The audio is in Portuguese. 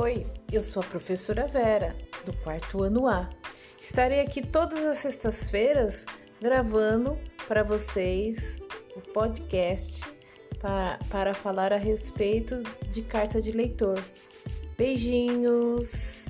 Oi, eu sou a professora Vera, do quarto ano A. Estarei aqui todas as sextas-feiras gravando para vocês o podcast para, para falar a respeito de carta de leitor. Beijinhos!